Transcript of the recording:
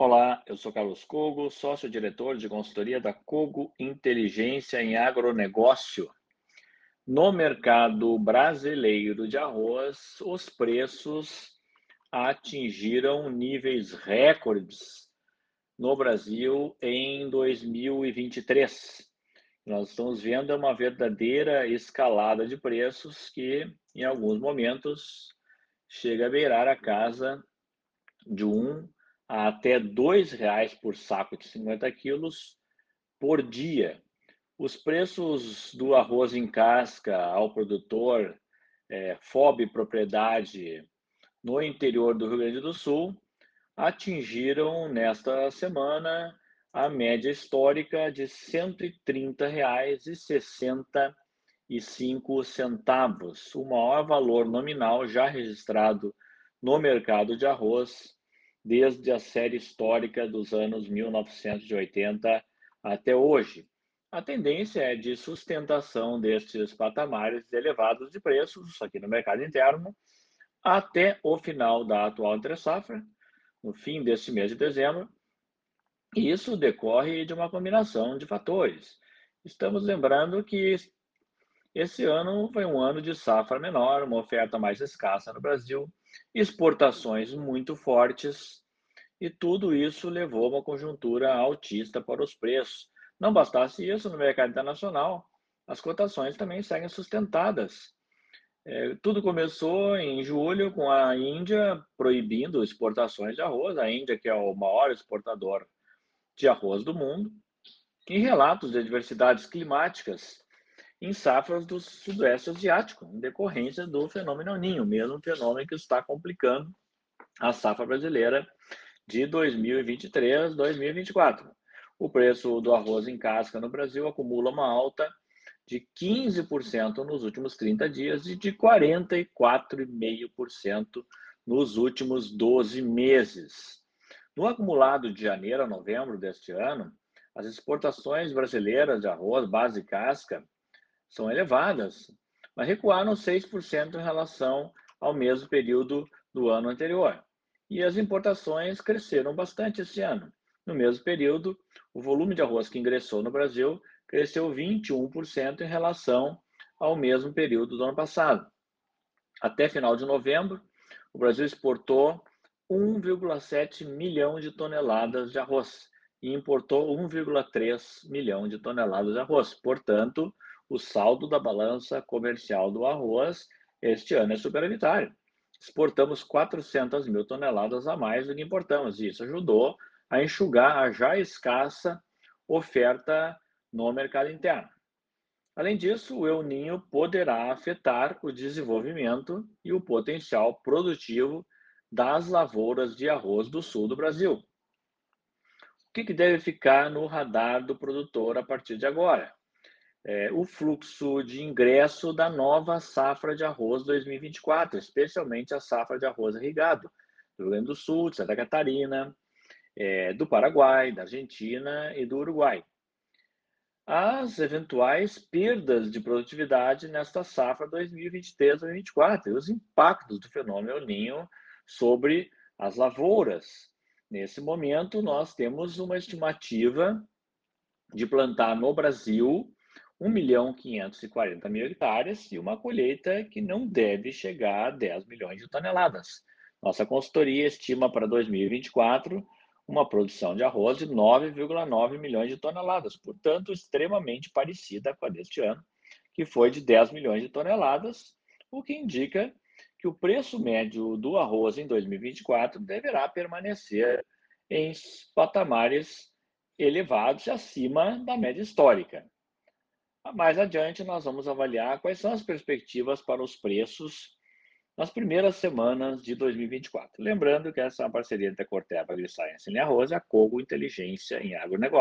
Olá, eu sou Carlos Cogo, sócio-diretor de consultoria da Cogo Inteligência em Agronegócio. No mercado brasileiro de arroz, os preços atingiram níveis recordes no Brasil em 2023. Nós estamos vendo uma verdadeira escalada de preços que, em alguns momentos, chega a beirar a casa de um a até R$ 2,00 por saco de 50 quilos por dia. Os preços do arroz em casca ao produtor é, FOB Propriedade no interior do Rio Grande do Sul atingiram nesta semana a média histórica de R$ 130,65, o maior valor nominal já registrado no mercado de arroz desde a série histórica dos anos 1980 até hoje. A tendência é de sustentação destes patamares elevados de preços aqui no mercado interno até o final da atual entre-safra, no fim deste mês de dezembro. E isso decorre de uma combinação de fatores. Estamos lembrando que esse ano foi um ano de safra menor, uma oferta mais escassa no Brasil, exportações muito fortes, e tudo isso levou a uma conjuntura altista para os preços. Não bastasse isso, no mercado internacional, as cotações também seguem sustentadas. É, tudo começou em julho com a Índia proibindo exportações de arroz, a Índia que é o maior exportador de arroz do mundo, em relatos de adversidades climáticas em safras do Sudoeste Asiático, em decorrência do fenômeno Ninho, mesmo fenômeno que está complicando a safra brasileira de 2023 2024. O preço do arroz em casca no Brasil acumula uma alta de 15% nos últimos 30 dias e de 44,5% nos últimos 12 meses. No acumulado de janeiro a novembro deste ano, as exportações brasileiras de arroz base casca são elevadas, mas recuaram 6% em relação ao mesmo período do ano anterior. E as importações cresceram bastante esse ano. No mesmo período, o volume de arroz que ingressou no Brasil cresceu 21% em relação ao mesmo período do ano passado. Até final de novembro, o Brasil exportou 1,7 milhão de toneladas de arroz e importou 1,3 milhão de toneladas de arroz. Portanto, o saldo da balança comercial do arroz este ano é superavitário. Exportamos 400 mil toneladas a mais do que importamos, e isso ajudou a enxugar a já escassa oferta no mercado interno. Além disso, o El Ninho poderá afetar o desenvolvimento e o potencial produtivo das lavouras de arroz do sul do Brasil. O que deve ficar no radar do produtor a partir de agora? É, o fluxo de ingresso da nova safra de arroz 2024, especialmente a safra de arroz irrigado do Rio Grande do Sul, de Santa Catarina, é, do Paraguai, da Argentina e do Uruguai. As eventuais perdas de produtividade nesta safra 2023-2024 e os impactos do fenômeno Ninho sobre as lavouras. Nesse momento, nós temos uma estimativa de plantar no Brasil 1 milhão 540 mil hectares e uma colheita que não deve chegar a 10 milhões de toneladas. Nossa consultoria estima para 2024 uma produção de arroz de 9,9 milhões de toneladas, portanto, extremamente parecida com a deste ano, que foi de 10 milhões de toneladas, o que indica que o preço médio do arroz em 2024 deverá permanecer em patamares elevados acima da média histórica. Mais adiante, nós vamos avaliar quais são as perspectivas para os preços nas primeiras semanas de 2024. Lembrando que essa é uma parceria entre a Corteva AgriScience em Arroz e a Cogo Inteligência em Agronegócio.